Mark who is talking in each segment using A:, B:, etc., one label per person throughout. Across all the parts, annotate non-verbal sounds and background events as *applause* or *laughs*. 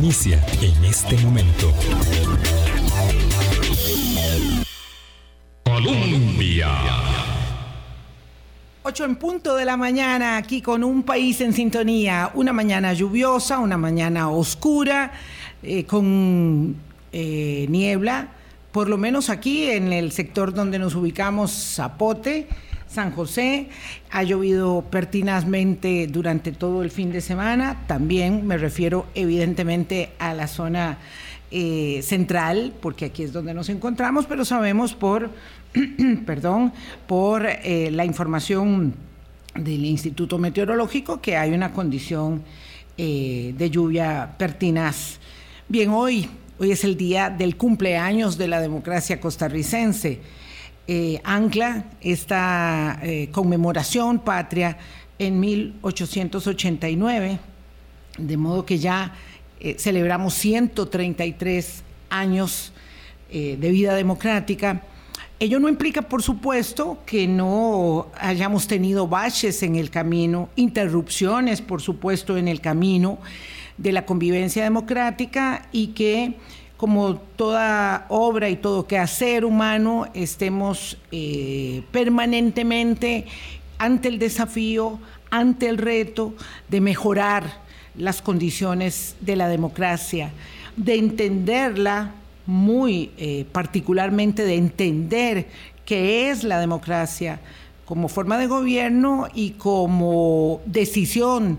A: inicia en este momento. Colombia.
B: 8 en punto de la mañana, aquí con un país en sintonía. Una mañana lluviosa, una mañana oscura, eh, con eh, niebla, por lo menos aquí en el sector donde nos ubicamos, Zapote. San José. Ha llovido pertinazmente durante todo el fin de semana. También me refiero evidentemente a la zona eh, central, porque aquí es donde nos encontramos, pero sabemos por, *clears throat* perdón, por eh, la información del Instituto Meteorológico que hay una condición eh, de lluvia pertinaz. Bien, hoy, hoy es el día del cumpleaños de la democracia costarricense eh, ancla esta eh, conmemoración patria en 1889, de modo que ya eh, celebramos 133 años de vida democrática. Ello no implica, por supuesto, que no hayamos tenido baches en el camino, interrupciones, por supuesto, en el camino de la convivencia democrática y que como toda obra y todo quehacer humano, estemos eh, permanentemente ante el desafío, ante el reto de mejorar las condiciones de la democracia, de entenderla muy eh, particularmente, de entender qué es la democracia como forma de gobierno y como decisión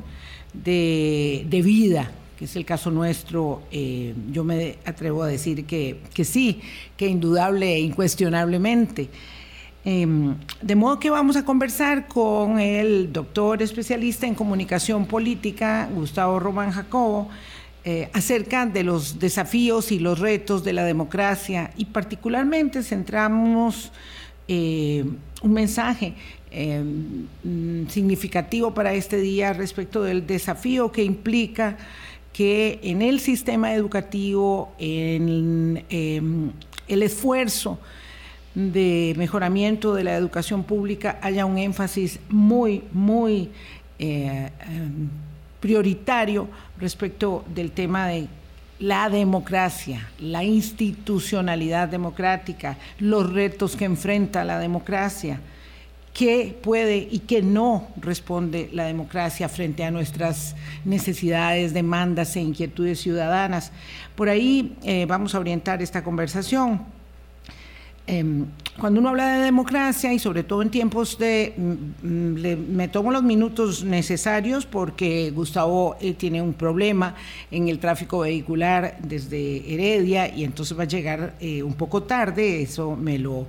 B: de vida que es el caso nuestro, eh, yo me atrevo a decir que, sí, que indudable e incuestionablemente. Em, de modo que vamos a conversar con el doctor especialista en comunicación política, Gustavo Román Jacobo, eh, acerca de los desafíos y los retos de la democracia y particularmente centramos eh, un mensaje em, significativo para este día respecto del desafío que implica que en el sistema educativo, en em, el esfuerzo de mejoramiento de la educación pública haya un énfasis muy, muy eh, em, prioritario respecto del tema de la democracia, la institucionalidad democrática, los retos que enfrenta la democracia qué puede y qué no responde la democracia frente a nuestras necesidades, demandas e inquietudes ciudadanas. Por ahí eh, vamos a orientar esta conversación. Em, cuando uno habla de democracia y sobre todo en tiempos de, mm, me tomo los minutos necesarios porque Gustavo eh, tiene un problema en el tráfico vehicular desde Heredia y entonces va a llegar eh, un poco tarde, eso me lo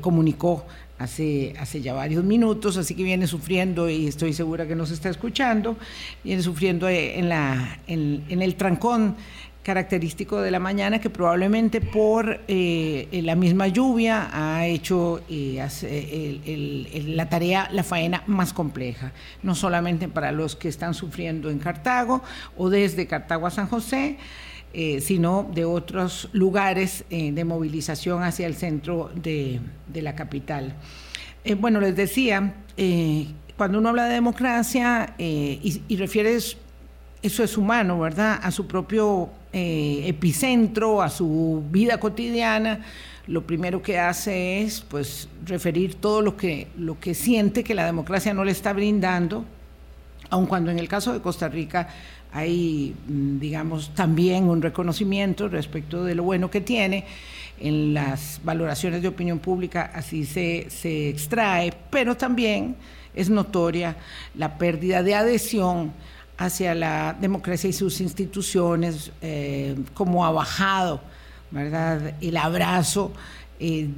B: comunicó hace, hace ya varios minutos, así que viene sufriendo y estoy segura que nos está escuchando, viene sufriendo eh, en, la, en, el trancón característico de la mañana que probablemente por eh, la misma lluvia ha hecho eh, la tarea, la faena más compleja, no solamente para los que están sufriendo en Cartago o desde Cartago a San José, eh, sino de otros lugares eh, de movilización hacia el centro de, la capital. Eh, bueno, les decía, cuando uno habla de democracia y, y refieres, eso es humano, ¿verdad?, a su propio epicentro, a su vida cotidiana, lo primero que hace es pues referir todo lo que, lo que siente que la democracia no le está brindando, aun cuando en el caso de Costa Rica hay, mm, digamos, también un reconocimiento respecto de lo bueno que tiene. En las valoraciones de opinión pública así se, se extrae, pero también es notoria la pérdida de adhesión hacia la democracia y sus instituciones, eh, como ha bajado ¿verdad? el abrazo eh,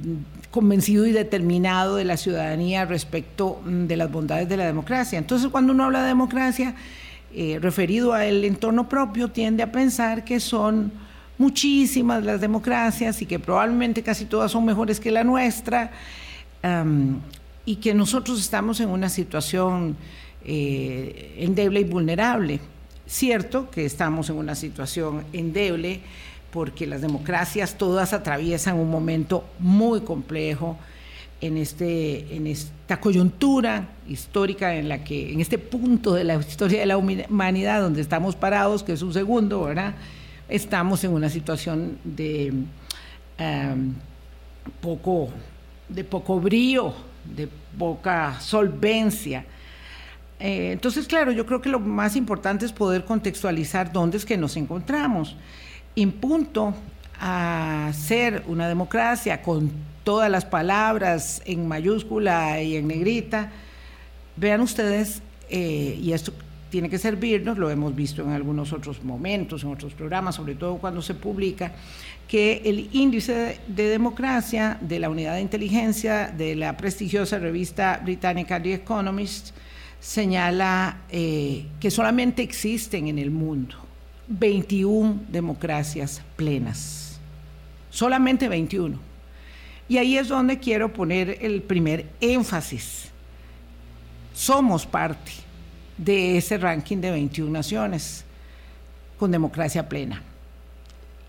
B: convencido y determinado de la ciudadanía respecto mm, de las bondades de la democracia. Entonces, cuando uno habla de democracia, eh, referido al entorno propio tiende a pensar que son muchísimas las democracias y que probablemente casi todas son mejores que la nuestra y que nosotros estamos en una situación eh, endeble y vulnerable. Cierto que estamos en una situación endeble porque las democracias todas atraviesan un momento muy complejo, en, este, en esta coyuntura histórica en la que, en este punto de la historia de la humanidad donde estamos parados, que es un segundo, ¿verdad? Estamos en una situación de em, poco, de poco brío, de poca solvencia. Eh, entonces, claro, yo creo que lo más importante es poder contextualizar dónde es que nos encontramos. Impunto a ser una democracia con todas las palabras en mayúscula y en negrita, vean ustedes, eh, y esto tiene que servirnos, lo hemos visto en algunos otros momentos, en otros programas, sobre todo cuando se publica, que el índice de, democracia de la unidad de inteligencia de la prestigiosa revista británica The Economist señala eh, que solamente existen en el mundo 21 democracias plenas, solamente 21. Y ahí es donde quiero poner el primer énfasis. Somos parte de ese ranking de 21 naciones con democracia plena.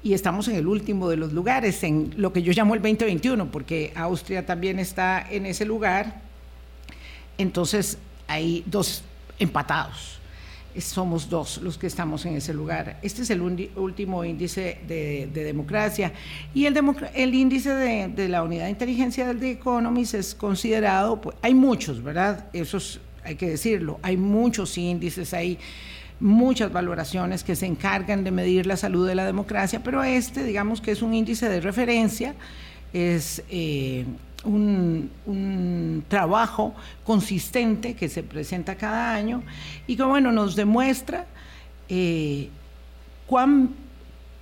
B: Y estamos en el último de los lugares, en lo que yo llamo el 2021, porque Austria también está en ese lugar. Entonces hay dos empatados somos dos los que estamos en ese lugar. Este es el último índice de, democracia y el, el índice de, la unidad de inteligencia del Economist es considerado, pues, hay muchos, ¿verdad? Eso hay que decirlo, hay muchos índices, hay muchas valoraciones que se encargan de medir la salud de la democracia, pero este, digamos que es un índice de referencia, es... Eh, un, trabajo consistente que se presenta cada año y que bueno, nos demuestra eh, cuán,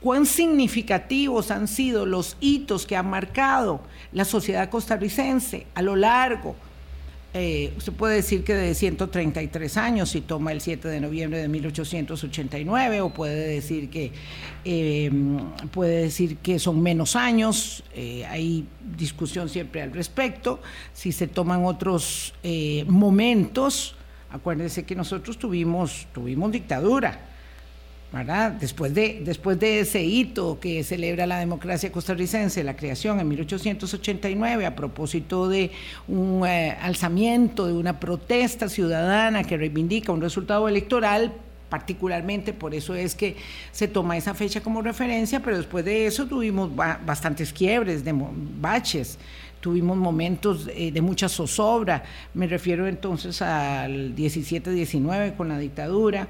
B: cuán significativos han sido los hitos que ha marcado la sociedad costarricense a lo largo eh, usted puede decir que de 133 años, si toma el 7 de noviembre de 1889, o puede decir que, eh, puede decir que son menos años, eh, hay discusión siempre al respecto, si se toman otros momentos, acuérdense que nosotros tuvimos, tuvimos dictadura, Después de, después de ese hito que celebra la democracia costarricense, la creación en 1889 a propósito de un eh, alzamiento, de una protesta ciudadana que reivindica un resultado electoral, particularmente por eso es que se toma esa fecha como referencia, pero después de eso tuvimos bastantes quiebres, de baches, tuvimos momentos eh, de mucha zozobra, me refiero entonces al 17-19 con la dictadura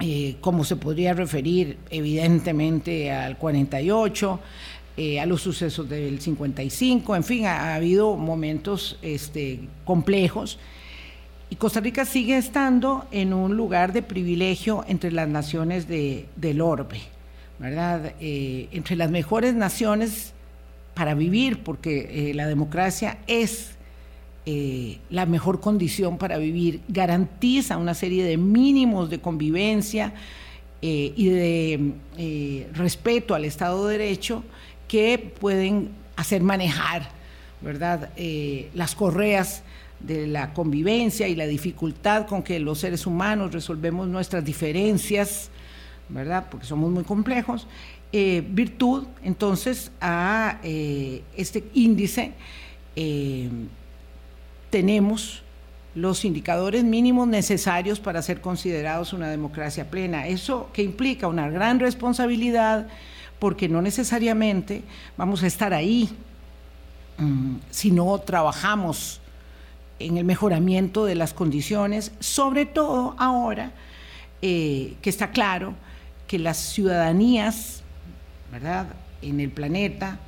B: eh, como se podría referir evidentemente al 48, eh, a los sucesos del 55, en fin, ha, habido momentos este, complejos. Y Costa Rica sigue estando en un lugar de privilegio entre las naciones del orbe, ¿verdad? Eh, entre las mejores naciones para vivir, porque la democracia es eh, la mejor condición para vivir, garantiza una serie de mínimos de convivencia eh, y de eh, respeto al Estado de Derecho que pueden hacer manejar, ¿verdad?, las correas de la convivencia y la dificultad con que los seres humanos resolvemos nuestras diferencias, ¿verdad?, porque somos muy complejos, virtud entonces a este índice tenemos los indicadores mínimos necesarios para ser considerados una democracia plena. Eso que implica una gran responsabilidad porque no necesariamente vamos a estar ahí mm, si no trabajamos en el mejoramiento de las condiciones, sobre todo ahora eh, que está claro que las ciudadanías, ¿verdad?, en el planeta,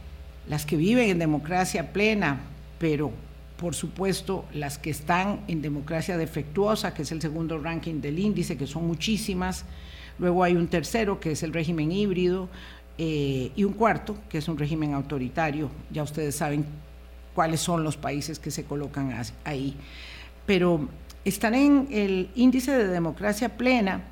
B: las que viven en democracia plena, pero por supuesto, las que están en democracia defectuosa, que es el segundo ranking del índice, que son muchísimas. Luego hay un tercero, que es el régimen híbrido, eh, y un cuarto, que es un régimen autoritario. Ya ustedes saben cuáles son los países que se colocan ahí. Pero estar en el índice de democracia plena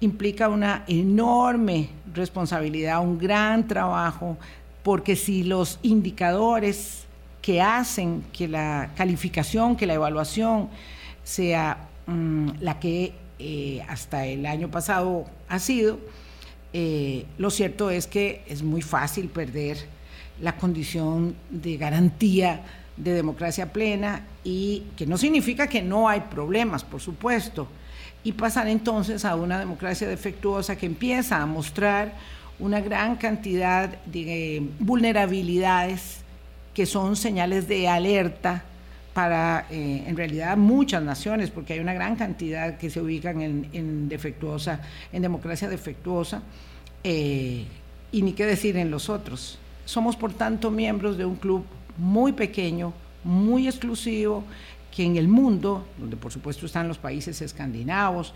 B: implica una enorme responsabilidad, un gran trabajo, porque si los indicadores que hacen que la calificación, que la evaluación sea mm, la que eh, hasta el año pasado ha sido, eh, lo cierto es que es muy fácil perder la condición de garantía de democracia plena y que no significa que no hay problemas, por supuesto, y pasar entonces a una democracia defectuosa que empieza a mostrar una gran cantidad de vulnerabilidades que son señales de alerta para, eh, en realidad, muchas naciones, porque hay una gran cantidad que se ubican en, defectuosa, en democracia defectuosa, eh, y ni qué decir en los otros. Somos, por tanto, miembros de un club muy pequeño, muy exclusivo, que en el mundo, donde por supuesto están los países escandinavos,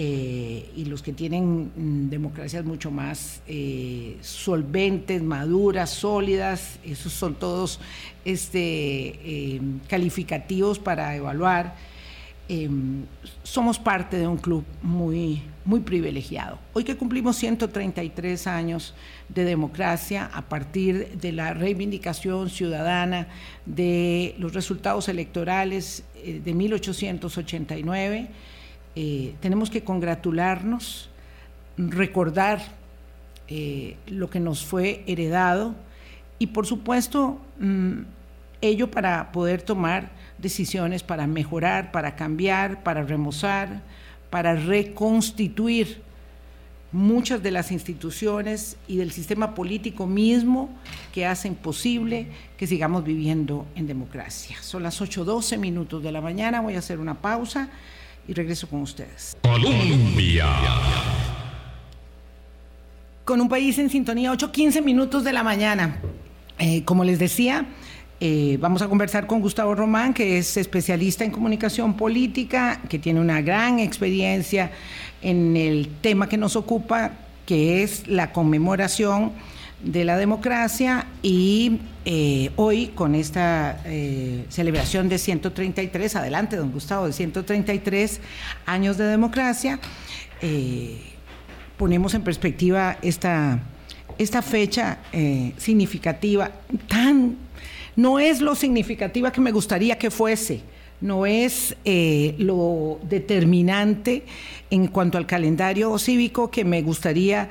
B: eh, y los que tienen mm, democracias mucho más eh, solventes, maduras, sólidas, esos son todos este, eh, calificativos para evaluar. Em, somos parte de un club muy, muy privilegiado. Hoy que cumplimos 133 años de democracia a partir de la reivindicación ciudadana de los resultados electorales de 1889, eh, tenemos que congratularnos, recordar eh, lo que nos fue heredado y por supuesto mm, ello para poder tomar decisiones para mejorar, para cambiar, para remozar, para reconstituir muchas de las instituciones y del sistema político mismo que hacen posible que sigamos viviendo en democracia. Son las 8.12 minutos de la mañana, voy a hacer una pausa y regreso con ustedes. Colombia. Con un país en sintonía, 8.15 minutos de la mañana. Eh, como les decía, eh, vamos a conversar con Gustavo Román, que es especialista en comunicación política, que tiene una gran experiencia en el tema que nos ocupa, que es la conmemoración de la democracia y eh, hoy con esta eh, celebración de 133, adelante don Gustavo, de 133 años de democracia, eh, ponemos en perspectiva esta, esta fecha significativa, tan, no es lo significativa que me gustaría que fuese, no es lo determinante en cuanto al calendario cívico que me gustaría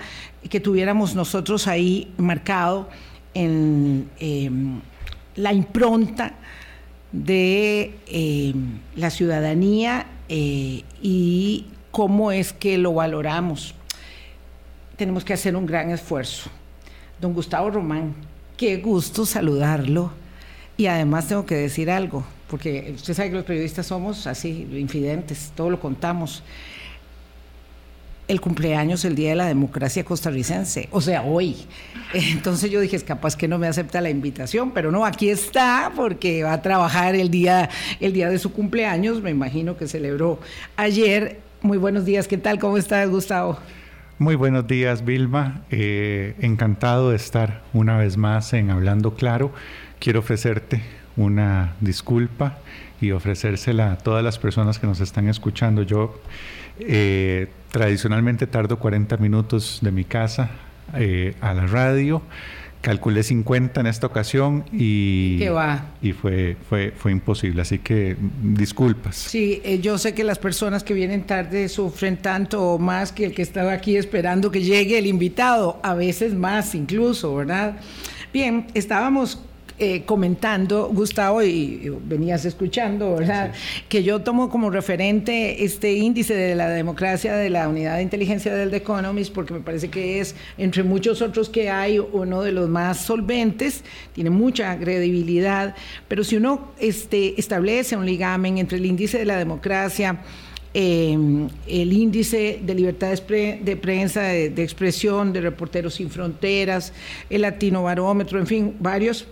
B: que tuviéramos nosotros ahí marcado en em, la impronta de em, la ciudadanía eh, y cómo es que lo valoramos. Tenemos que hacer un gran esfuerzo. Don Gustavo Román, qué gusto saludarlo. Y además tengo que decir algo, porque usted sabe que los periodistas somos así, infidentes, todo lo contamos el cumpleaños, el Día de la Democracia Costarricense, o sea, hoy. Entonces yo dije, es capaz que no me acepta la invitación, pero no, aquí está porque va a trabajar el día, el día de su cumpleaños, me imagino que celebró ayer. Muy buenos días, ¿qué tal? ¿Cómo estás, Gustavo?
C: Muy buenos días, Vilma. Eh, encantado de estar una vez más en Hablando Claro. Quiero ofrecerte una disculpa y ofrecérsela a todas las personas que nos están escuchando. Yo eh, tradicionalmente tardo 40 minutos de mi casa eh, a la radio. Calculé 50 en esta ocasión y, y fue, fue, fue imposible, así que disculpas.
B: Sí, eh, yo sé que las personas que vienen tarde sufren tanto o más que el que estaba aquí esperando que llegue el invitado, a veces más incluso, ¿verdad? Bien, estábamos eh, comentando, Gustavo, y, venías escuchando, ¿verdad? Que yo tomo como referente este índice de la democracia de la unidad de inteligencia del The Economist, porque me parece que es, entre muchos otros que hay, uno de los más solventes, tiene mucha credibilidad, pero si uno este, establece un ligamen entre el índice de la democracia, em, el índice de libertad de prensa, de, de, expresión, de Reporteros Sin Fronteras, el Latino Barómetro, en fin, varios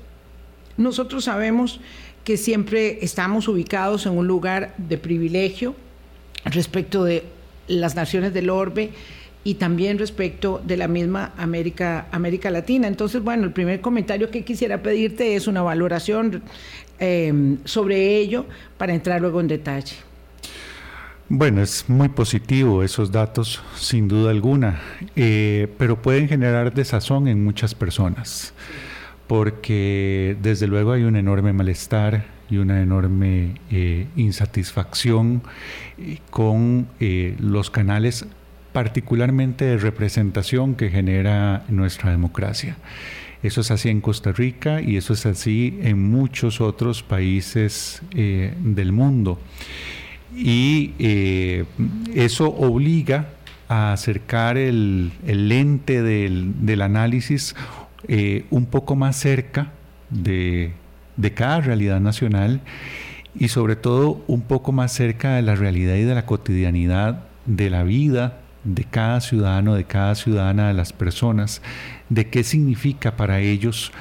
B: nosotros sabemos que siempre estamos ubicados en un lugar de privilegio respecto de las naciones del orbe y también respecto de la misma América, América Latina. Entonces, bueno, el primer comentario que quisiera pedirte es una valoración em, sobre ello para entrar luego en detalle.
C: Bueno, es muy positivo esos datos, sin duda alguna, eh, pero pueden generar desazón en muchas personas porque desde luego hay un enorme malestar y una enorme eh, insatisfacción eh, con eh, los canales particularmente de representación que genera nuestra democracia. Eso es así en Costa Rica y eso es así en muchos otros países del mundo. Y eso obliga a acercar el, lente del, análisis eh, un poco más cerca de, cada realidad nacional y sobre todo un poco más cerca de la realidad y de la cotidianidad de la vida de cada ciudadano, de cada ciudadana, de las personas, de qué significa para ellos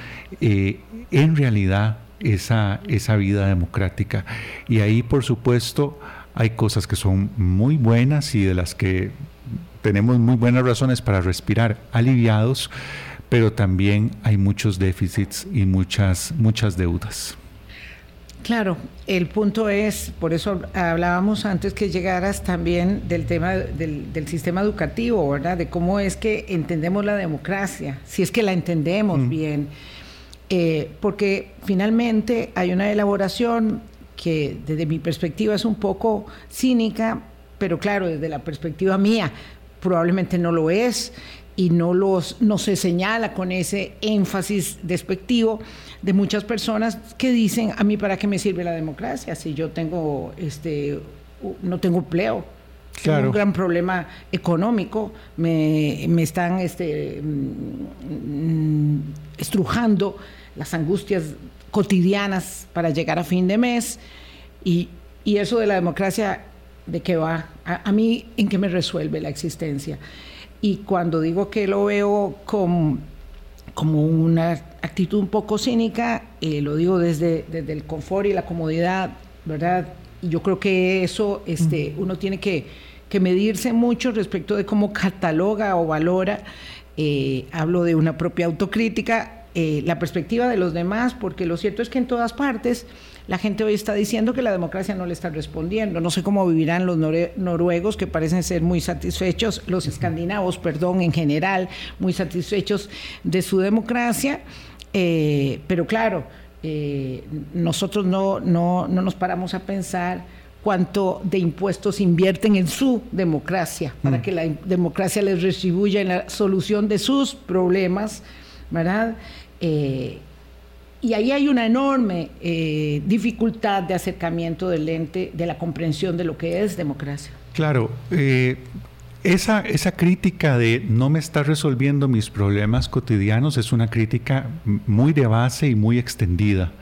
C: eh, en realidad esa, esa vida democrática. Y ahí, por supuesto, hay cosas que son muy buenas y de las que tenemos muy buenas razones para respirar aliviados, pero también hay muchos déficits y muchas, muchas deudas.
B: Claro, el punto es, por eso hablábamos antes que llegaras también del tema del, sistema educativo, ¿verdad? De cómo es que entendemos la democracia, si es que la entendemos mm. bien. Eh, porque finalmente hay una elaboración que desde mi perspectiva es un poco cínica, pero claro, desde la perspectiva mía probablemente no lo es y no, los, no se señala con ese énfasis despectivo de muchas personas que dicen, a mí para qué me sirve la democracia si yo tengo, este, no tengo empleo. Tengo un gran problema económico, me, están este, mm, estrujando las angustias cotidianas para llegar a fin de mes y, eso de la democracia, ¿de qué va? A, a, mí, ¿en qué me resuelve la existencia? Y cuando digo que lo veo como como una actitud un poco cínica, eh, lo digo desde, desde, el confort y la comodidad, ¿verdad? Y yo creo que eso este, uno tiene que, que, medirse mucho respecto de cómo cataloga o valora, eh, hablo de una propia autocrítica, eh, la perspectiva de los demás, porque lo cierto es que en todas partes la gente hoy está diciendo que la democracia no le está respondiendo. No sé cómo vivirán los noruegos, que parecen ser muy satisfechos, los escandinavos, perdón, en general, muy satisfechos de su democracia. Eh, pero claro, eh, nosotros no, no, no nos paramos a pensar cuánto de impuestos invierten en su democracia, para mm. que la democracia les retribuya en la solución de sus problemas, ¿verdad? Eh, y ahí hay una enorme eh, dificultad de acercamiento del ente, de la comprensión de lo que es democracia.
C: Claro, eh, esa, esa crítica de no me está resolviendo mis problemas cotidianos es una crítica muy de base y muy extendida.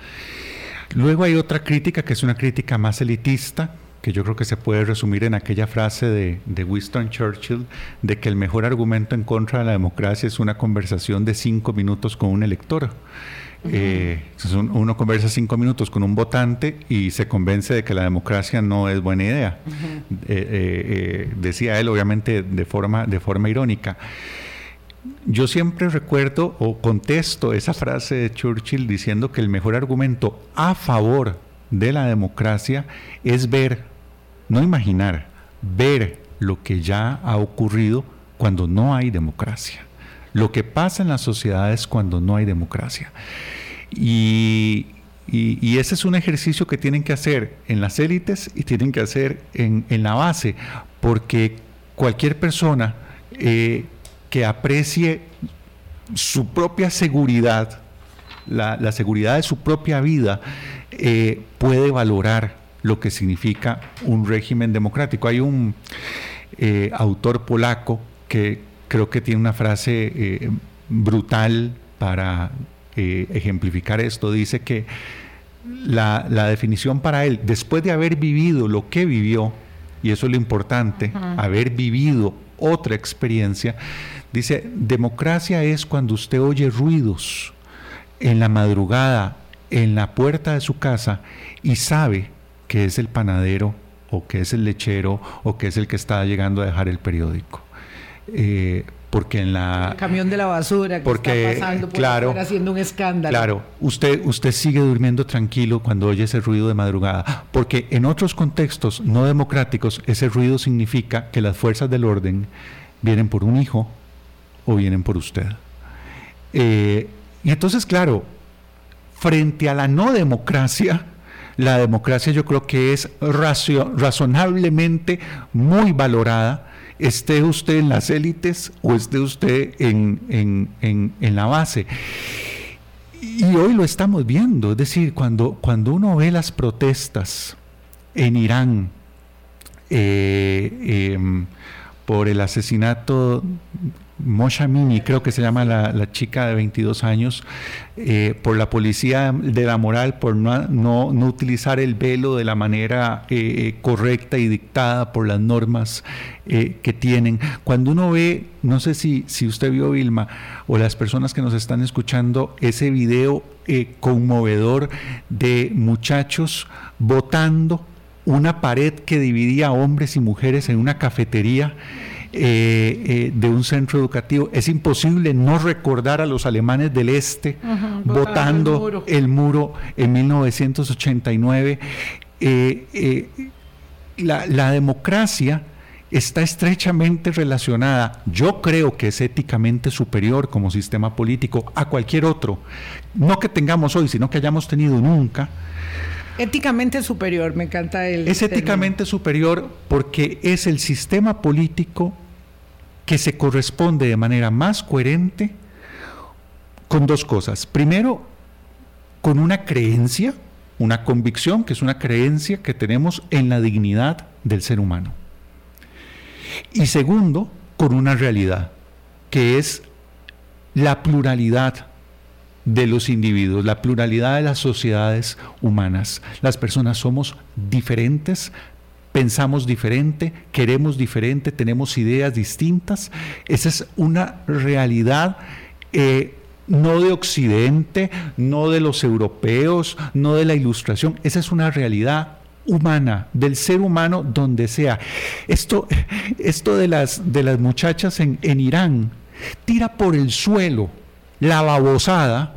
C: Luego hay otra crítica que es una crítica más elitista, que yo creo que se puede resumir en aquella frase de, de, Winston Churchill, de que el mejor argumento en contra de la democracia es una conversación de cinco minutos con un elector. Eh, uno conversa cinco minutos con un votante y se convence de que la democracia no es buena idea. Eh, eh, decía él, obviamente, de forma, de forma irónica. Yo siempre recuerdo o contesto esa frase de Churchill diciendo que el mejor argumento a favor de la democracia es ver, no imaginar, ver lo que ya ha ocurrido cuando no hay democracia lo que pasa en las sociedades cuando no hay democracia. Y, ese es un ejercicio que tienen que hacer en las élites y tienen que hacer en, la base, porque cualquier persona eh, que aprecie su propia seguridad, la, seguridad de su propia vida, eh, puede valorar lo que significa un régimen democrático. Hay un eh, autor polaco que, creo que tiene una frase eh, brutal para eh, ejemplificar esto. Dice que la, definición para él, después de haber vivido lo que vivió, y eso es lo importante, haber vivido otra experiencia, dice, democracia es cuando usted oye ruidos en la madrugada en la puerta de su casa y sabe que es el panadero o que es el lechero o que es el que está llegando a dejar el periódico. Eh, porque en la
B: el camión de la basura que
C: porque,
B: está pasando por
C: claro,
B: haciendo un escándalo.
C: Claro, usted usted sigue durmiendo tranquilo cuando oye ese ruido de madrugada, porque en otros contextos no democráticos ese ruido significa que las fuerzas del orden vienen por un hijo o vienen por usted. Eh, y entonces, claro, frente a la no democracia, la democracia yo creo que es razonablemente muy valorada esté usted en las élites o esté usted en, la base. Y hoy lo estamos viendo, es decir, cuando, cuando uno ve las protestas en Irán eh, em, por el asesinato Mosha Mini, creo que se llama la, chica de 22 años, eh, por la policía de la moral, por no, no, utilizar el velo de la manera eh, correcta y dictada por las normas eh, que tienen. Cuando uno ve, no sé si, si usted vio Vilma o las personas que nos están escuchando, ese video conmovedor de muchachos votando una pared que dividía hombres y mujeres en una cafetería. Eh, eh, de un centro educativo. Es imposible no recordar a los alemanes del este votando el muro. en 1989. Eh, la, la democracia está estrechamente relacionada, yo creo que es éticamente superior como sistema político a cualquier otro, no que tengamos hoy, sino que hayamos tenido nunca,
B: Éticamente superior, me encanta el.
C: Es éticamente superior porque es el sistema político que se corresponde de manera más coherente con dos cosas. Primero, con una creencia, una convicción, que es una creencia que tenemos en la dignidad del ser humano. Y segundo, con una realidad, que es la pluralidad de los individuos, la pluralidad de las sociedades humanas. Las personas somos diferentes, pensamos diferente, queremos diferente, tenemos ideas distintas. Esa es una realidad. Eh, no de Occidente, no de los europeos, no de la ilustración, esa es una realidad humana, del ser humano donde sea. Esto, esto de, las, de las muchachas en, en Irán tira por el suelo la babosada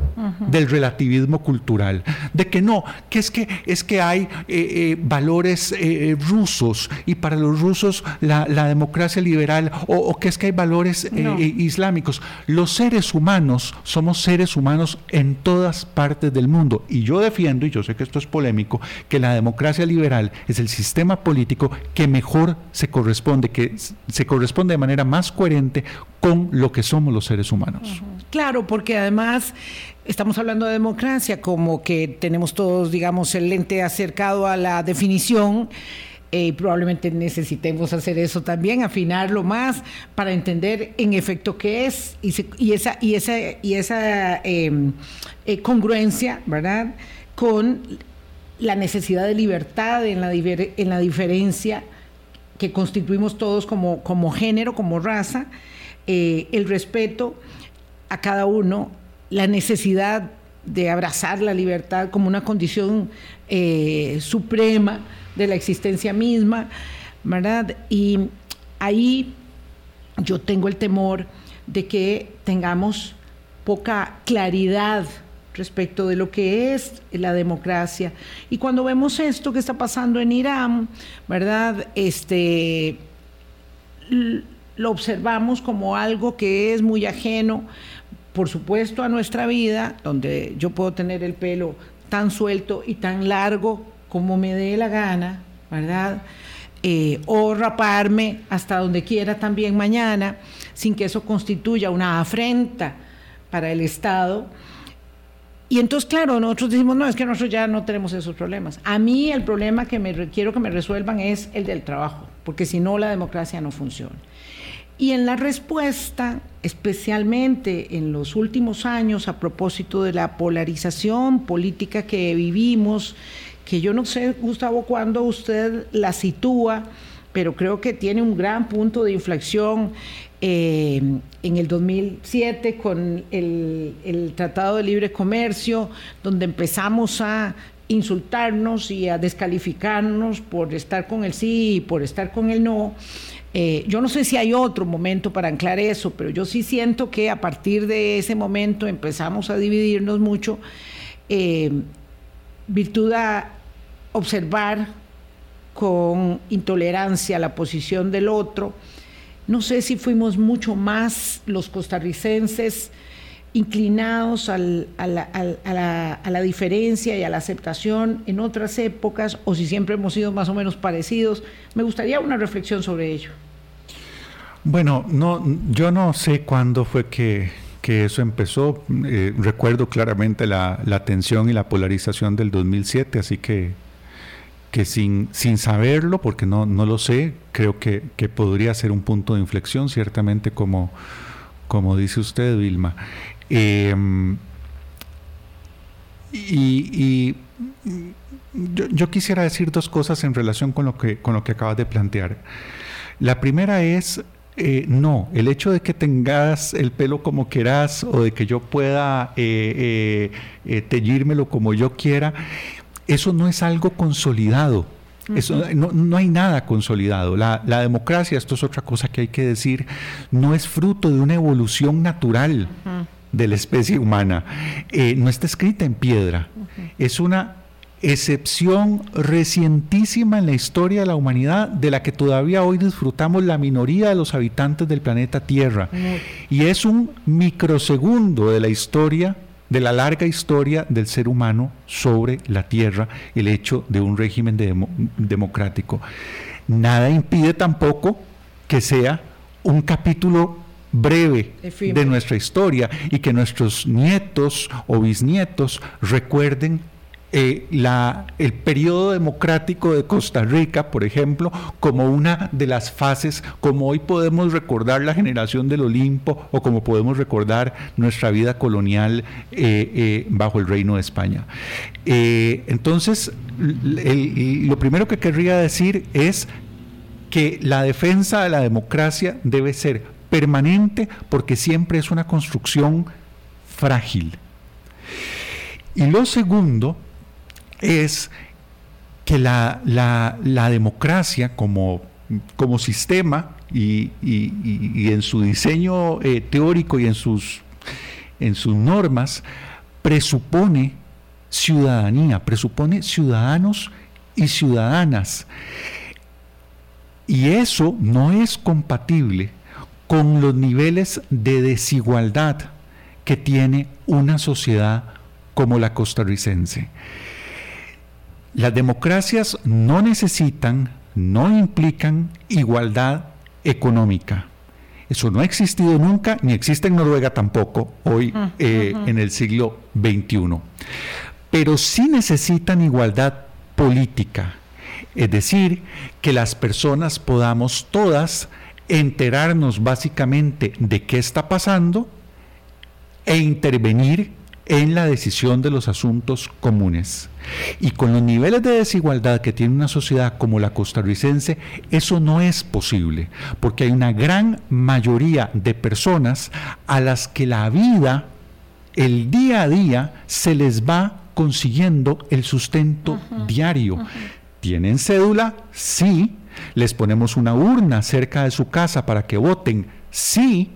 C: del relativismo cultural, de que no, que es que, es que hay eh, eh, valores eh, rusos y para los rusos la, democracia liberal, o, que es que hay valores islámicos. Los seres humanos somos seres humanos en todas partes del mundo y yo defiendo, y yo sé que esto es polémico, que la democracia liberal es el sistema político que mejor se corresponde, que se corresponde de manera más coherente con lo que somos los seres humanos.
B: Claro, porque además estamos hablando de democracia, como que tenemos todos, digamos, el lente acercado a la definición. Eh, probablemente necesitemos hacer eso también, afinarlo más para entender en efecto qué es y, esa, y esa, y esa em, eh, congruencia, ¿verdad? Con la necesidad de libertad en la, en la diferencia que constituimos todos como, como género, como raza eh, el respeto a cada uno, la necesidad de abrazar la libertad como una condición eh, suprema de la existencia misma, ¿verdad? Y ahí yo tengo el temor de que tengamos poca claridad respecto de lo que es la democracia. Y cuando vemos esto que está pasando en Irán, ¿verdad? Este lo observamos como algo que es muy ajeno, por supuesto, a nuestra vida, donde yo puedo tener el pelo tan suelto y tan largo como me dé la gana, ¿verdad? Eh, o raparme hasta donde quiera también mañana, sin que eso constituya una afrenta para el Estado. Y entonces, claro, nosotros decimos, no, es que nosotros ya no tenemos esos problemas. A mí el problema que me quiero que me resuelvan es el del trabajo, porque si no la democracia no funciona. Y en la respuesta, especialmente en los últimos años, a propósito de la polarización política que vivimos, que yo no sé, Gustavo, cuándo usted la sitúa, pero creo que tiene un gran punto de inflexión eh, en el 2007 con el, el Tratado de Libre Comercio, donde empezamos a insultarnos y a descalificarnos por estar con el sí y por estar con el no. Eh, yo no sé si hay otro momento para anclar eso, pero yo sí siento que a partir de ese momento empezamos a dividirnos mucho, eh, virtud a observar con intolerancia la posición del otro. No sé si fuimos mucho más los costarricenses inclinados a, la, a, la, diferencia y a la aceptación en otras épocas o si siempre hemos sido más o menos parecidos. Me gustaría una reflexión sobre ello.
C: Bueno, no, yo no sé cuándo fue que, que eso empezó. Eh, recuerdo claramente la, tensión y la polarización del 2007, así que, que sin, sin saberlo, porque no, no lo sé, creo que, podría ser un punto de inflexión, ciertamente, como, como dice usted, Vilma. Em, y, yo, quisiera decir dos cosas en relación con lo que, con lo que acabas de plantear. La primera es, eh, no, el hecho de que tengas el pelo como quieras o de que yo pueda eh, eh, teñírmelo como yo quiera, eso no es algo consolidado. Eso, no, hay nada consolidado. La, democracia, esto es otra cosa que hay que decir, no es fruto de una evolución natural de la especie humana. no está escrita en piedra. Es una excepción recientísima en la historia de la humanidad de la que todavía hoy disfrutamos la minoría de los habitantes del planeta Tierra. Y es un microsegundo de la historia, de la larga historia del ser humano sobre la Tierra, el hecho de un régimen democrático. Nada impide tampoco que sea un capítulo breve de nuestra historia y que nuestros nietos o bisnietos recuerden eh, el periodo democrático de Costa Rica, por ejemplo, como una de las fases, como hoy podemos recordar la generación del Olimpo o como podemos recordar nuestra vida colonial eh, eh, bajo el Reino de España. entonces, lo primero que querría decir es que la defensa de la democracia debe ser permanente porque siempre es una construcción frágil. Y lo segundo es que la, democracia como, como sistema y, en su diseño eh, teórico y en sus, en sus normas presupone ciudadanía, presupone ciudadanos y ciudadanas. Y eso no es compatible con los niveles de desigualdad que tiene una sociedad como la costarricense. Las democracias no necesitan, no implican igualdad económica. Eso no ha existido nunca, ni existe en Noruega tampoco, hoy eh, en el siglo XXI. Pero sí necesitan igualdad política, es decir, que las personas podamos todas enterarnos básicamente de qué está pasando e intervenir en la decisión de los asuntos comunes. Y con los niveles de desigualdad que tiene una sociedad como la costarricense, eso no es posible, porque hay una gran mayoría de personas a las que la vida, el día a día, se les va consiguiendo el sustento diario. ¿Tienen cédula? Sí. ¿Les ponemos una urna cerca de su casa para que voten? Sí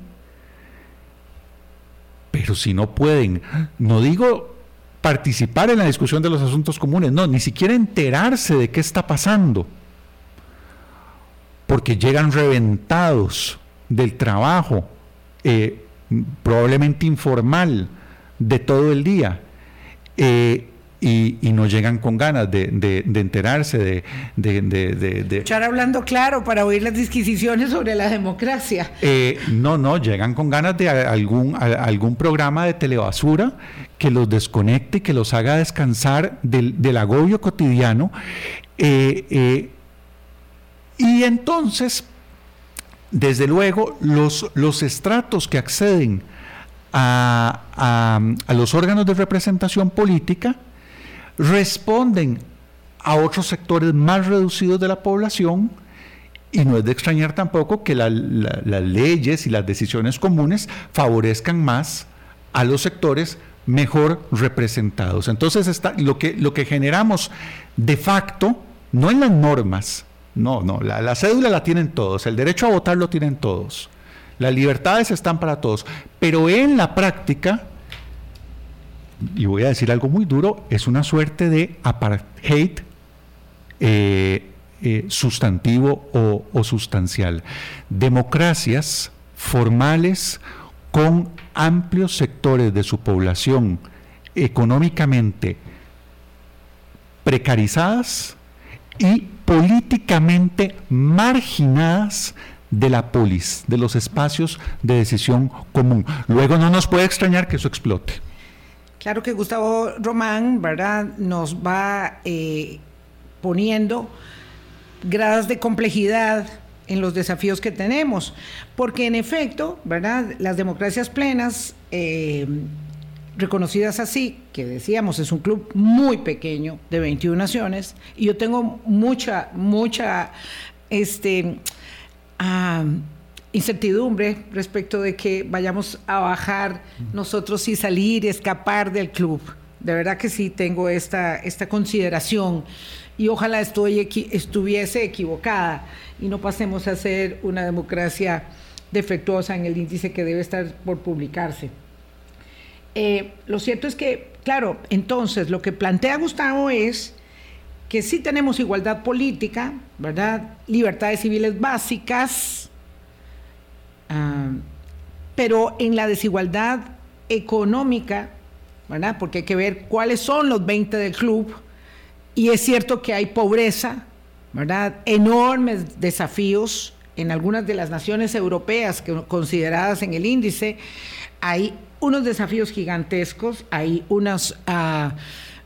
C: pero si no pueden, no digo participar en la discusión de los asuntos comunes, no, ni siquiera enterarse de qué está pasando, porque llegan reventados del trabajo, eh, probablemente informal, de todo el día. Eh, y, no llegan con ganas de, enterarse, de, de,
B: hablando claro para oír las disquisiciones sobre la democracia.
C: Eh, no, no, llegan con ganas de algún, algún programa de telebasura que los desconecte, que los haga descansar del, agobio cotidiano. Eh, eh, y entonces, desde luego, los, los estratos que acceden a, a los órganos de representación política, responden a otros sectores más reducidos de la población y no es de extrañar tampoco que las leyes y las decisiones comunes favorezcan más a los sectores mejor representados. Entonces está, lo, que, lo que generamos de facto, no en las normas, no, no, la, la cédula la tienen todos, el derecho a votar lo tienen todos, las libertades están para todos, pero en la práctica y voy a decir algo muy duro, es una suerte de apartheid eh, eh, sustantivo o, sustancial. Democracias formales con amplios sectores de su población económicamente precarizadas y políticamente marginadas de la polis, de los espacios de decisión común. Luego no nos puede extrañar que eso explote.
B: Claro que Gustavo Román, ¿verdad?, nos va eh, poniendo grados de complejidad en los desafíos que tenemos, porque en efecto, ¿verdad?, las democracias plenas, eh, reconocidas así, que decíamos es un club muy pequeño de 21 naciones, y yo tengo mucha, mucha, este, ah, incertidumbre respecto de que vayamos a bajar nosotros y salir, escapar del club. De verdad que sí tengo esta, esta consideración y ojalá estuviese equivocada y no pasemos a ser una democracia defectuosa en el índice que debe estar por publicarse. Eh, lo cierto es que, claro, entonces lo que plantea Gustavo es que sí tenemos igualdad política, ¿verdad? Libertades civiles básicas, Ah, pero en la desigualdad económica, ¿verdad? Porque hay que ver cuáles son los 20 del club. Y es cierto que hay pobreza, ¿verdad? Enormes desafíos en algunas de las naciones europeas que, consideradas en el índice. Hay unos desafíos gigantescos, hay unos ah,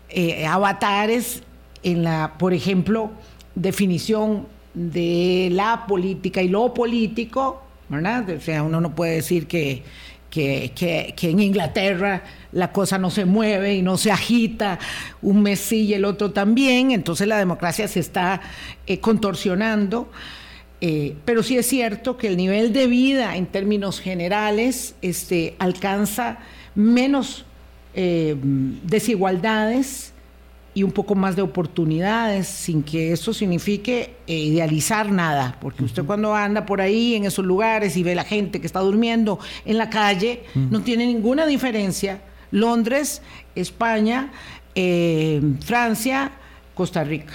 B: eh, avatares en la, por ejemplo, definición de la política y lo político o sea, uno no puede decir que, que, en Inglaterra la cosa no se mueve y no se agita un mes y el otro también, entonces la democracia se está eh, contorsionando. Eh, pero sí es cierto que el nivel de vida en términos generales este, alcanza menos eh, desigualdades y un poco más de oportunidades, sin que eso signifique eh, idealizar nada, porque usted cuando anda por ahí en esos lugares y ve la gente que está durmiendo en la calle, no tiene ninguna diferencia. Londres, España, eh, Francia, Costa Rica.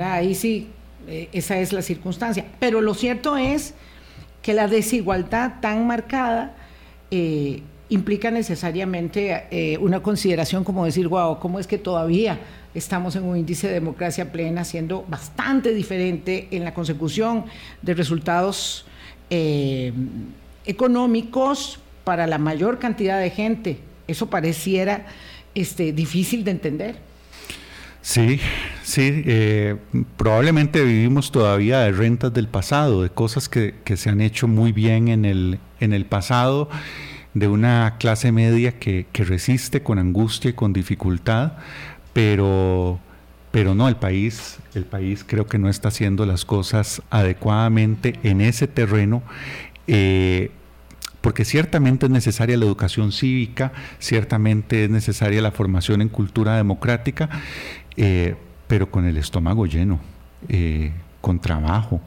B: Ahí sí, eh, esa es la circunstancia. Pero lo cierto es que la desigualdad tan marcada implica necesariamente una consideración como decir, wow, ¿cómo es que todavía estamos en un índice de democracia plena siendo bastante diferente en la consecución de resultados eh, económicos para la mayor cantidad de gente. Eso pareciera este, difícil de entender.
C: Sí, sí, eh, probablemente vivimos todavía de rentas del pasado, de cosas que, se han hecho muy bien en el, en el pasado, de una clase media que, que resiste con angustia y con dificultad, pero, pero no, el país, el país creo que no está haciendo las cosas adecuadamente en ese terreno. Eh, porque ciertamente es necesaria la educación cívica, ciertamente es necesaria la formación en cultura democrática, eh, pero con el estómago lleno, eh, con trabajo,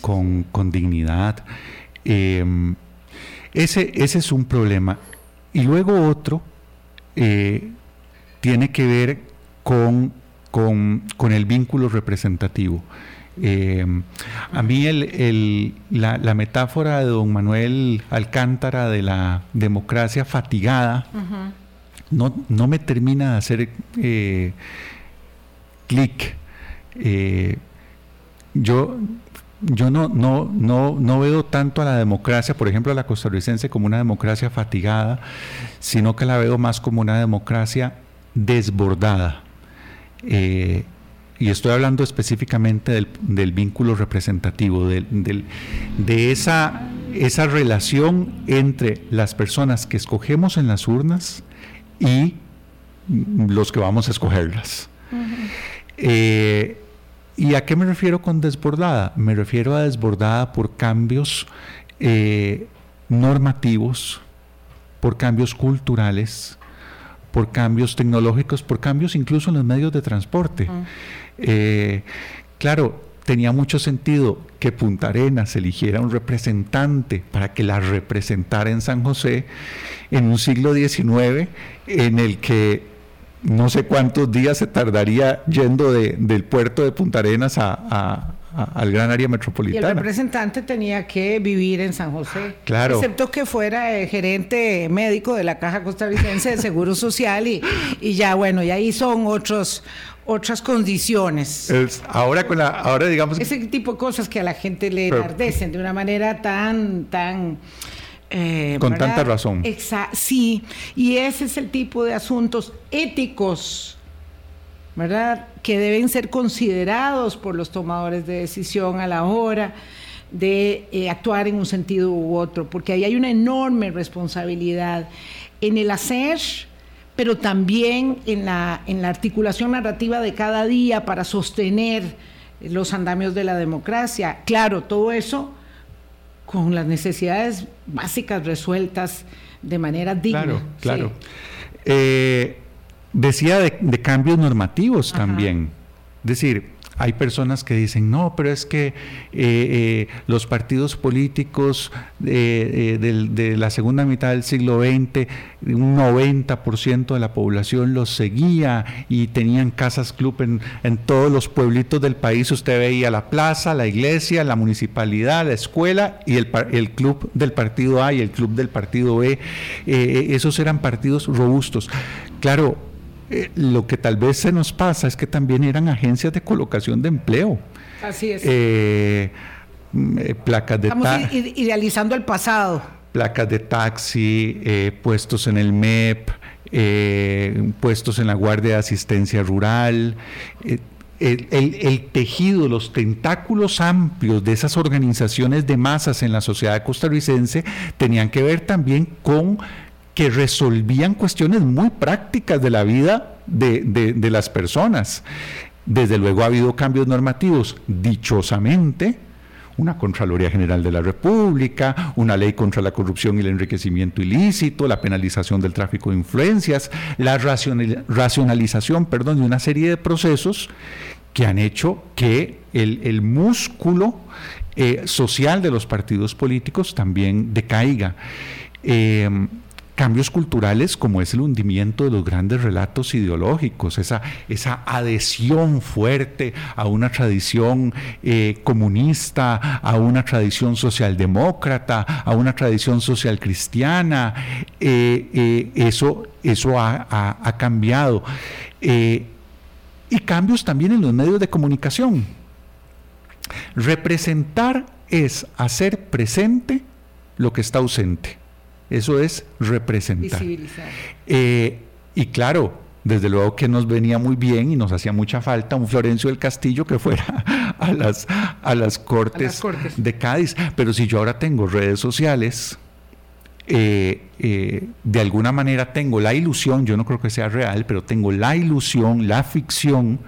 C: con, con, dignidad. ese, ese es un problema. Y luego otro tiene que ver con, con, el vínculo representativo. Eh, a mí el, la, metáfora de don Manuel Alcántara de la democracia fatigada no, no, me termina de hacer eh, clic. Eh, yo yo no, no, no, no veo tanto a la democracia, por ejemplo, a la costarricense como una democracia fatigada, sino que la veo más como una democracia desbordada. Eh, y estoy hablando específicamente del, vínculo representativo, de esa, esa relación entre las personas que escogemos en las urnas y los que vamos a escogerlas. Eh, ¿Y a qué me refiero con desbordada? Me refiero a desbordada por cambios eh, normativos, por cambios culturales, por cambios tecnológicos, por cambios incluso en los medios de transporte. Eh, claro, tenía mucho sentido que Punta Arenas eligiera un representante para que la representara en San José en un siglo XIX en el que no sé cuántos días se tardaría yendo del puerto de Punta Arenas a, al gran área metropolitana.
B: Y el representante tenía que vivir en San José.
C: Claro.
B: Excepto que fuera el gerente médico de la Caja Costarricense de Seguro Social y, y ya, bueno, y ahí son otros, otras condiciones.
C: ahora con la, ahora digamos
B: ese tipo de cosas que a la gente le enardecen de una manera tan, tan
C: eh, con tanta razón.
B: Sí, y ese es el tipo de asuntos éticos, ¿verdad? Que deben ser considerados por los tomadores de decisión a la hora de eh, actuar en un sentido u otro, porque ahí hay una enorme responsabilidad en el hacer, pero también en la, en la articulación narrativa de cada día para sostener los andamios de la democracia. Claro, todo eso con las necesidades básicas resueltas de manera digna.
C: Claro, claro. Eh, decía de, cambios normativos también. Es decir, hay personas que dicen, no, pero es que eh, eh, los partidos políticos eh, de la segunda mitad del siglo XX, un 90% de la población los seguía y tenían casas club en, en, todos los pueblitos del país. Usted veía la plaza, la iglesia, la municipalidad, la escuela y el, el club del partido A y el club del partido B. esos eran partidos robustos. Claro, eh, lo que tal vez se nos pasa es que también eran agencias de colocación de empleo.
B: Así es.
C: Eh, mm, eh, placas de
B: Estamos idealizando el pasado.
C: Placas de taxi, puestos en el MEP, puestos en la Guardia de Asistencia Rural. El, el, tejido, los tentáculos amplios de esas organizaciones de masas en la sociedad costarricense tenían que ver también con que resolvían cuestiones muy prácticas de la vida de, las personas. Desde luego ha habido cambios normativos, dichosamente, una Contraloría General de la República, una ley contra la corrupción y el enriquecimiento ilícito, la penalización del tráfico de influencias, la racionalización perdón, de una serie de procesos que han hecho que el, músculo eh, social de los partidos políticos también decaiga. Eh, cambios culturales como es el hundimiento de los grandes relatos ideológicos, esa, adhesión fuerte a una tradición eh, comunista, a una tradición socialdemócrata, a una tradición social cristiana, eh, eh, eso, eso ha, cambiado. y cambios también en los medios de comunicación. Representar es hacer presente lo que está ausente. Eso es representar. Eh, y claro, desde luego que nos venía muy bien y nos hacía mucha falta un Florencio del Castillo que fuera *laughs* a las, a las, cortes, de Cádiz. Pero si yo ahora tengo redes sociales, eh, eh, de alguna manera tengo la ilusión, yo no creo que sea real, pero tengo la ilusión, la ficción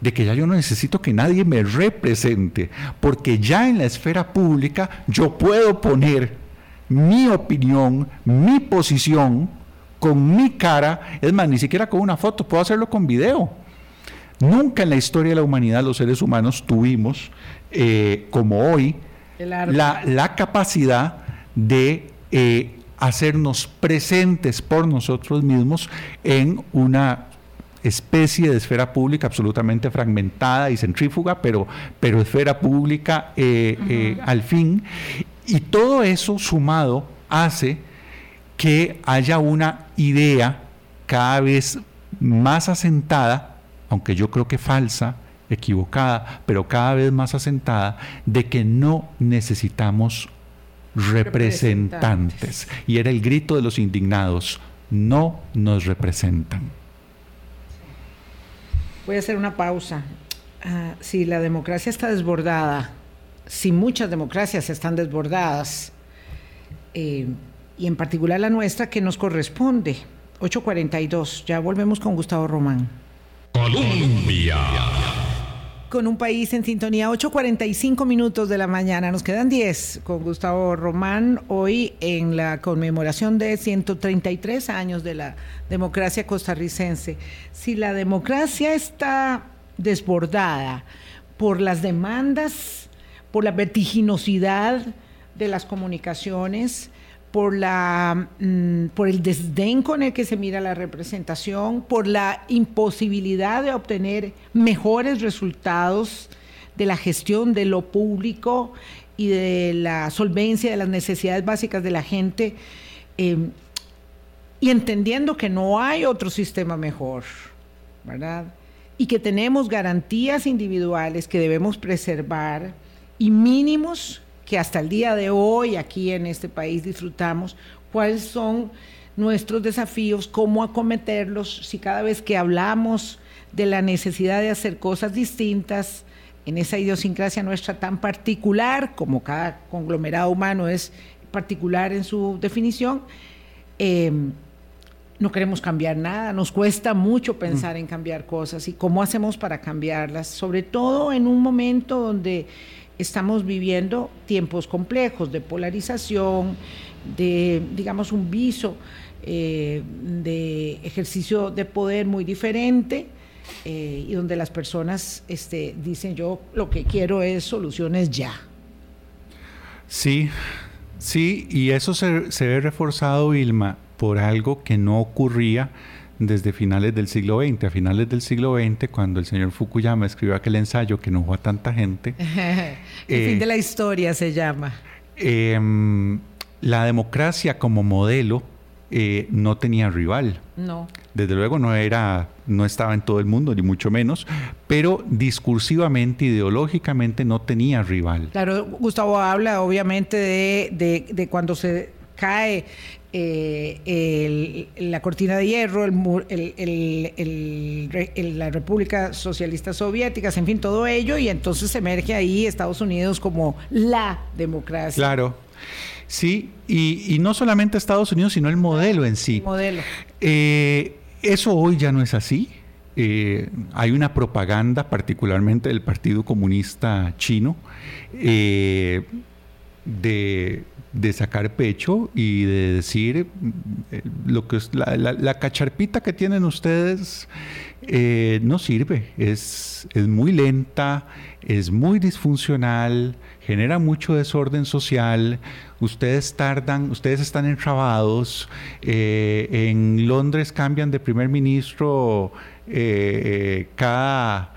C: de que ya yo no necesito que nadie me represente, porque ya en la esfera pública yo puedo poner mi opinión, mi posición, con mi cara, es más, ni siquiera con una foto, puedo hacerlo con video. Nunca en la historia de la humanidad los seres humanos tuvimos, eh, como hoy, la, capacidad de eh, hacernos presentes por nosotros mismos en una especie de esfera pública absolutamente fragmentada y centrífuga, pero, pero esfera pública eh, al fin. Y todo eso sumado hace que haya una idea cada vez más asentada, aunque yo creo que falsa, equivocada, pero cada vez más asentada, de que no necesitamos representantes. Y era el grito de los indignados, no nos representan.
B: Voy a hacer una pausa. Ah, si la democracia está desbordada, si muchas democracias están desbordadas, eh, y en particular la nuestra, que nos corresponde. 842, ya volvemos con Gustavo Román.
A: Colombia.
B: Con un país en sintonía, 8.45 minutos de la mañana, nos quedan 10 con Gustavo Román, hoy en la conmemoración de 133 años de la democracia costarricense. Si la democracia está desbordada por las demandas por la vertiginosidad de las comunicaciones, por, la, mm, por el desdén con el que se mira la representación, por la imposibilidad de obtener mejores resultados de la gestión de lo público y de la solvencia de las necesidades básicas de la gente, em, y entendiendo que no hay otro sistema mejor, ¿verdad? y que tenemos garantías individuales que debemos preservar y mínimos que hasta el día de hoy aquí en este país disfrutamos, cuáles son nuestros desafíos, cómo acometerlos, si cada vez que hablamos de la necesidad de hacer cosas distintas, en esa idiosincrasia nuestra tan particular, como cada conglomerado humano es particular en su definición, eh, no queremos cambiar nada, nos cuesta mucho pensar en cambiar cosas y cómo hacemos para cambiarlas, sobre todo en un momento donde estamos viviendo tiempos complejos de polarización, de, digamos, un viso eh, de ejercicio de poder muy diferente. Eh, y donde las personas este, dicen yo lo que quiero es soluciones ya.
C: Sí, sí, y eso se, se ve reforzado, Vilma, por algo que no ocurría desde finales del siglo XX. A finales del siglo XX, cuando el señor Fukuyama escribió aquel ensayo que enojó a tanta gente. *laughs*
B: el fin de la historia se llama.
C: Em, la democracia como modelo eh, no tenía rival.
B: No.
C: Desde luego no era, no estaba en todo el mundo, ni mucho menos, pero discursivamente, ideológicamente no tenía rival.
B: Claro, Gustavo habla obviamente de, de cuando se cae eh, la cortina de hierro, la República Socialista Soviética, en fin, todo ello, y entonces emerge ahí Estados Unidos como la democracia.
C: Claro. Sí, y, no solamente Estados Unidos, sino el modelo en sí.
B: modelo.
C: Eh, eso hoy ya no es así. Eh, hay una propaganda, particularmente del Partido Comunista Chino, de de sacar pecho y de decir eh, lo que es la, cacharpita que tienen ustedes eh, no sirve, es, es muy lenta, es muy disfuncional, genera mucho desorden social, ustedes tardan, ustedes están entrabados, eh, en Londres cambian de primer ministro cada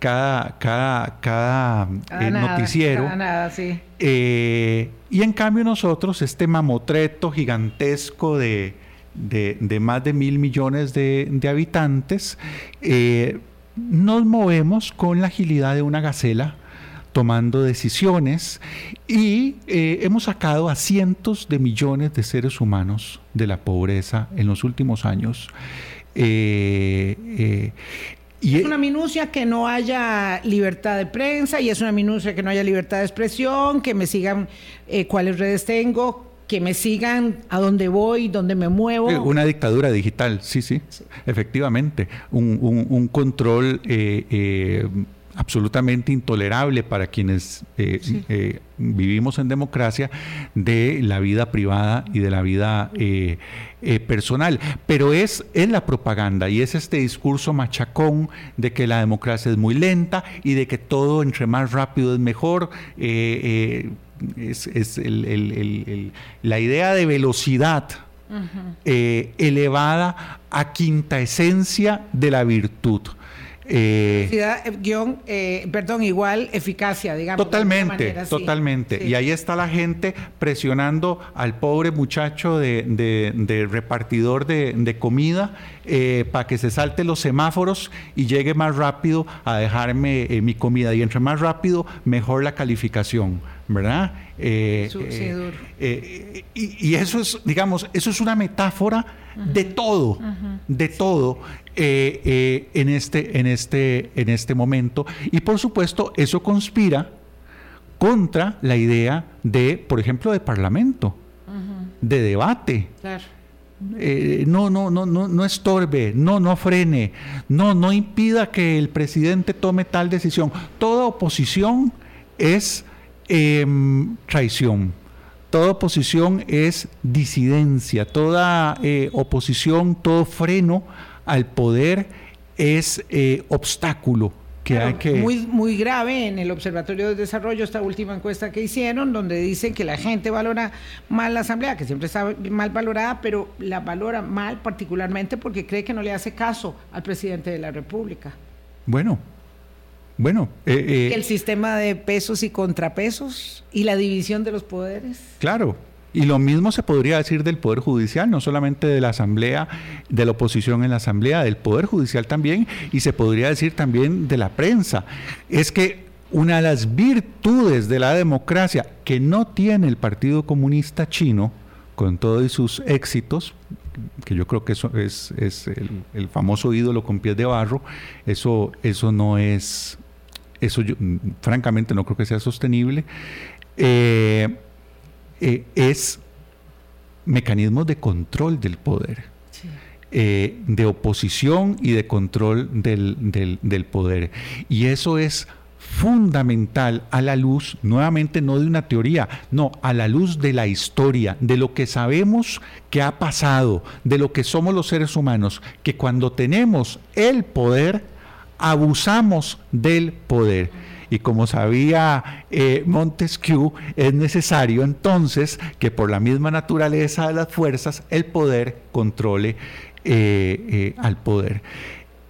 C: cada, cada, cada noticiero. Y en cambio nosotros, este mamotreto gigantesco de, más de mil millones de, habitantes, eh, nos movemos con la agilidad de una gacela tomando decisiones y eh, hemos sacado a cientos de millones de seres humanos de la pobreza en los últimos años.
B: Eh, y es una minucia que no haya libertad de prensa y es una minucia que no haya libertad de expresión, que me sigan eh, cuáles redes tengo, que me sigan a dónde voy, dónde me muevo.
C: Una dictadura digital, sí, sí, efectivamente. Un, control eh, eh, absolutamente intolerable para quienes eh, eh, vivimos en democracia de la vida privada y de la vida eh, personal. Pero es, en la propaganda y es este discurso machacón de que la democracia es muy lenta y de que todo entre más rápido es mejor. es, la idea de velocidad. elevada a quinta esencia de la virtud.
B: Eh, eh, guion, eh, perdón, igual eficacia, digamos.
C: Totalmente, totalmente. Y ahí está la gente presionando al pobre muchacho de, repartidor de, comida para que se salte los semáforos y llegue más rápido a dejarme mi comida. Y entre más rápido, mejor la calificación, ¿verdad?
B: sí,
C: y, eso es, digamos, eso es una metáfora de todo, de todo eh, eh, en, este, en, este, en este momento. Y por supuesto, eso conspira contra la idea de, por ejemplo, de parlamento, de debate. Eh, no, no, no, no, no estorbe, no, no frene, no, no impida que el presidente tome tal decisión. Toda oposición es em, traición. Toda oposición es disidencia, toda oposición, todo freno al poder es eh, obstáculo que hay que...
B: Muy, muy grave en el Observatorio de Desarrollo, esta última encuesta que hicieron, donde dicen que la gente valora mal la Asamblea, que siempre está mal valorada, pero la valora mal particularmente porque cree que no le hace caso al presidente de la República.
C: Bueno, bueno.
B: Eh, eh, el sistema de pesos y contrapesos y la división de los poderes.
C: Claro, Y lo mismo se podría decir del Poder Judicial, no solamente de la Asamblea, de la oposición en la Asamblea, del Poder Judicial también, y se podría decir también de la prensa. Es que una de las virtudes de la democracia que no tiene el Partido Comunista Chino, con todos sus éxitos, que yo creo que eso es, el, famoso ídolo con pies de barro, eso, eso no es, eso yo francamente no creo que sea sostenible. Eh, eh, es mecanismos de control del poder, eh, de oposición y de control del, del, poder. Y eso es fundamental a la luz, nuevamente no de una teoría, no, a la luz de la historia, de lo que sabemos que ha pasado, de lo que somos los seres humanos, que cuando tenemos el poder, abusamos del poder. Y como sabía eh, Montesquieu, es necesario entonces que por la misma naturaleza de las fuerzas el poder controle eh, eh, al poder.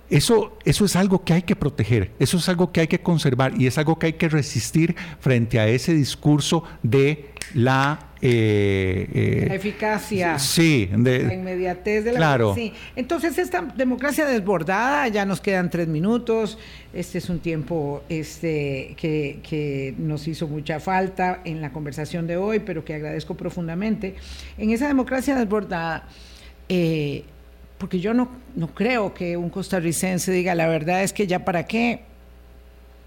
C: Eso, eso es algo que hay que proteger, eso es algo que hay que conservar y es algo que hay que resistir frente a ese discurso de la
B: eh, eh, eficacia,
C: sí,
B: de, la inmediatez de la
C: claro.
B: Sí. Entonces esta democracia desbordada, ya nos quedan tres minutos. Este es un tiempo este, que, nos hizo mucha falta en la conversación de hoy, pero que agradezco profundamente. En esa democracia desbordada, eh, porque yo no, no creo que un costarricense diga la verdad es que ya para qué,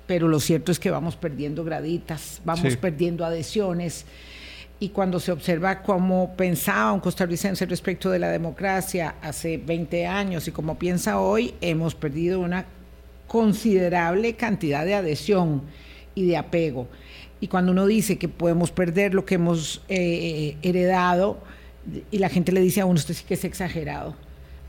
B: pero lo cierto es que vamos perdiendo graditas, vamos perdiendo adhesiones y cuando se observa cómo pensaba un costarricense respecto de la democracia hace 20 años y cómo piensa hoy, hemos perdido una considerable cantidad de adhesión y de apego. Y cuando uno dice que podemos perder lo que hemos eh, heredado, y la gente le dice a uno, usted sí que es exagerado.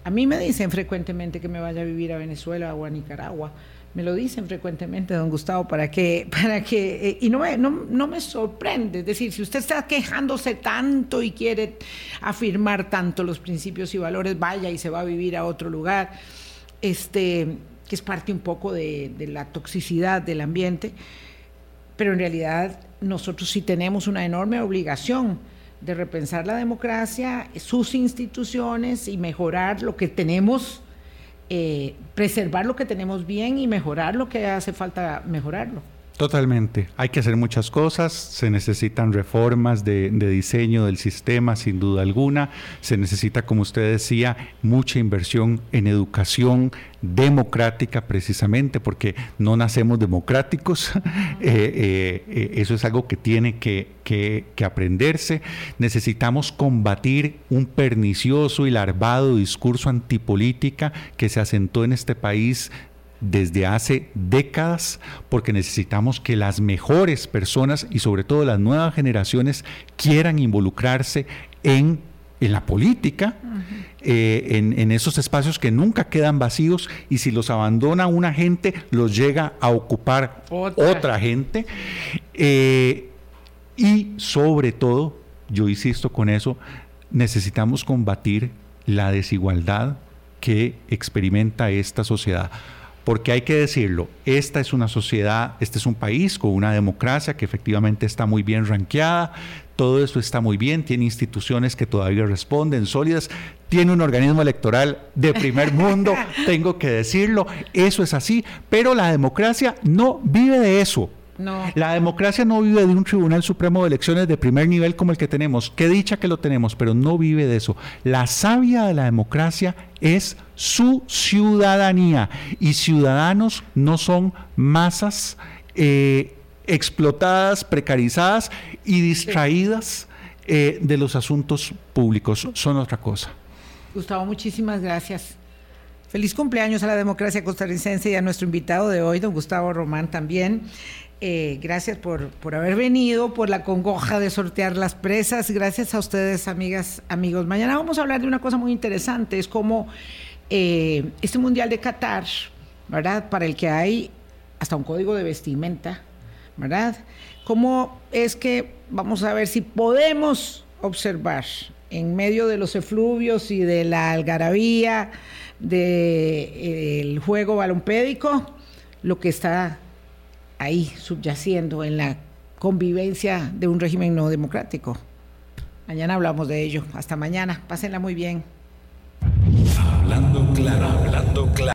B: A mí me dicen frecuentemente que me vaya a vivir a Venezuela o a Nicaragua me lo dicen frecuentemente, don Gustavo, para que, *laughs* para que, eh, y no me, no, me sorprende, es decir, si usted está quejándose tanto y quiere afirmar tanto los principios y valores, vaya y se va a vivir a otro lugar, este, que es parte un poco de, de la toxicidad del ambiente, pero en realidad nosotros sí tenemos una enorme obligación de repensar la democracia, sus instituciones y mejorar lo que tenemos eh, preservar lo que tenemos bien y mejorar lo que hace falta mejorarlo.
C: Totalmente. Hay que hacer muchas cosas. Se necesitan reformas de, diseño del sistema, sin duda alguna. Se necesita, como usted decía, mucha inversión en educación democrática, precisamente, porque no nacemos democráticos. *laughs* Eh, eh, eh, eso es algo que tiene que, que aprenderse. Necesitamos combatir un pernicioso y larvado discurso antipolítica que se asentó en este país desde hace décadas porque necesitamos que las mejores personas y sobre todo las nuevas generaciones quieran involucrarse en, la política, eh, en, esos espacios que nunca quedan vacíos y si los abandona una gente, los llega a ocupar otra, gente. Eh, y sobre todo, yo insisto con eso, necesitamos combatir la desigualdad que experimenta esta sociedad porque hay que decirlo, esta es una sociedad, este es un país con una democracia que efectivamente está muy bien ranqueada, todo eso está muy bien, tiene instituciones que todavía responden sólidas, tiene un organismo electoral de primer *laughs* mundo, tengo que decirlo, eso es así, pero la democracia no vive de eso. La democracia no vive de un Tribunal Supremo de Elecciones de primer nivel como el que tenemos. Qué dicha que lo tenemos, pero no vive de eso. La savia de la democracia es su ciudadanía y ciudadanos no son masas eh, explotadas, precarizadas y distraídas eh, de los asuntos públicos. Son otra cosa.
B: Gustavo, muchísimas gracias. Feliz cumpleaños a la democracia costarricense y a nuestro invitado de hoy, don Gustavo Román, también. Eh, gracias por, por, haber venido, por la congoja de sortear las presas. Gracias a ustedes, amigas, amigos. Mañana vamos a hablar de una cosa muy interesante. Es como eh, este Mundial de Qatar, ¿verdad? Para el que hay hasta un código de vestimenta, ¿verdad? ¿Cómo es que vamos a ver si podemos observar en medio de los efluvios y de la algarabía del juego balompédico lo que está ahí subyaciendo en la convivencia de un régimen no democrático. Mañana hablamos de ello. Hasta mañana. Pásenla muy bien.
A: Hablando claro, hablando claro.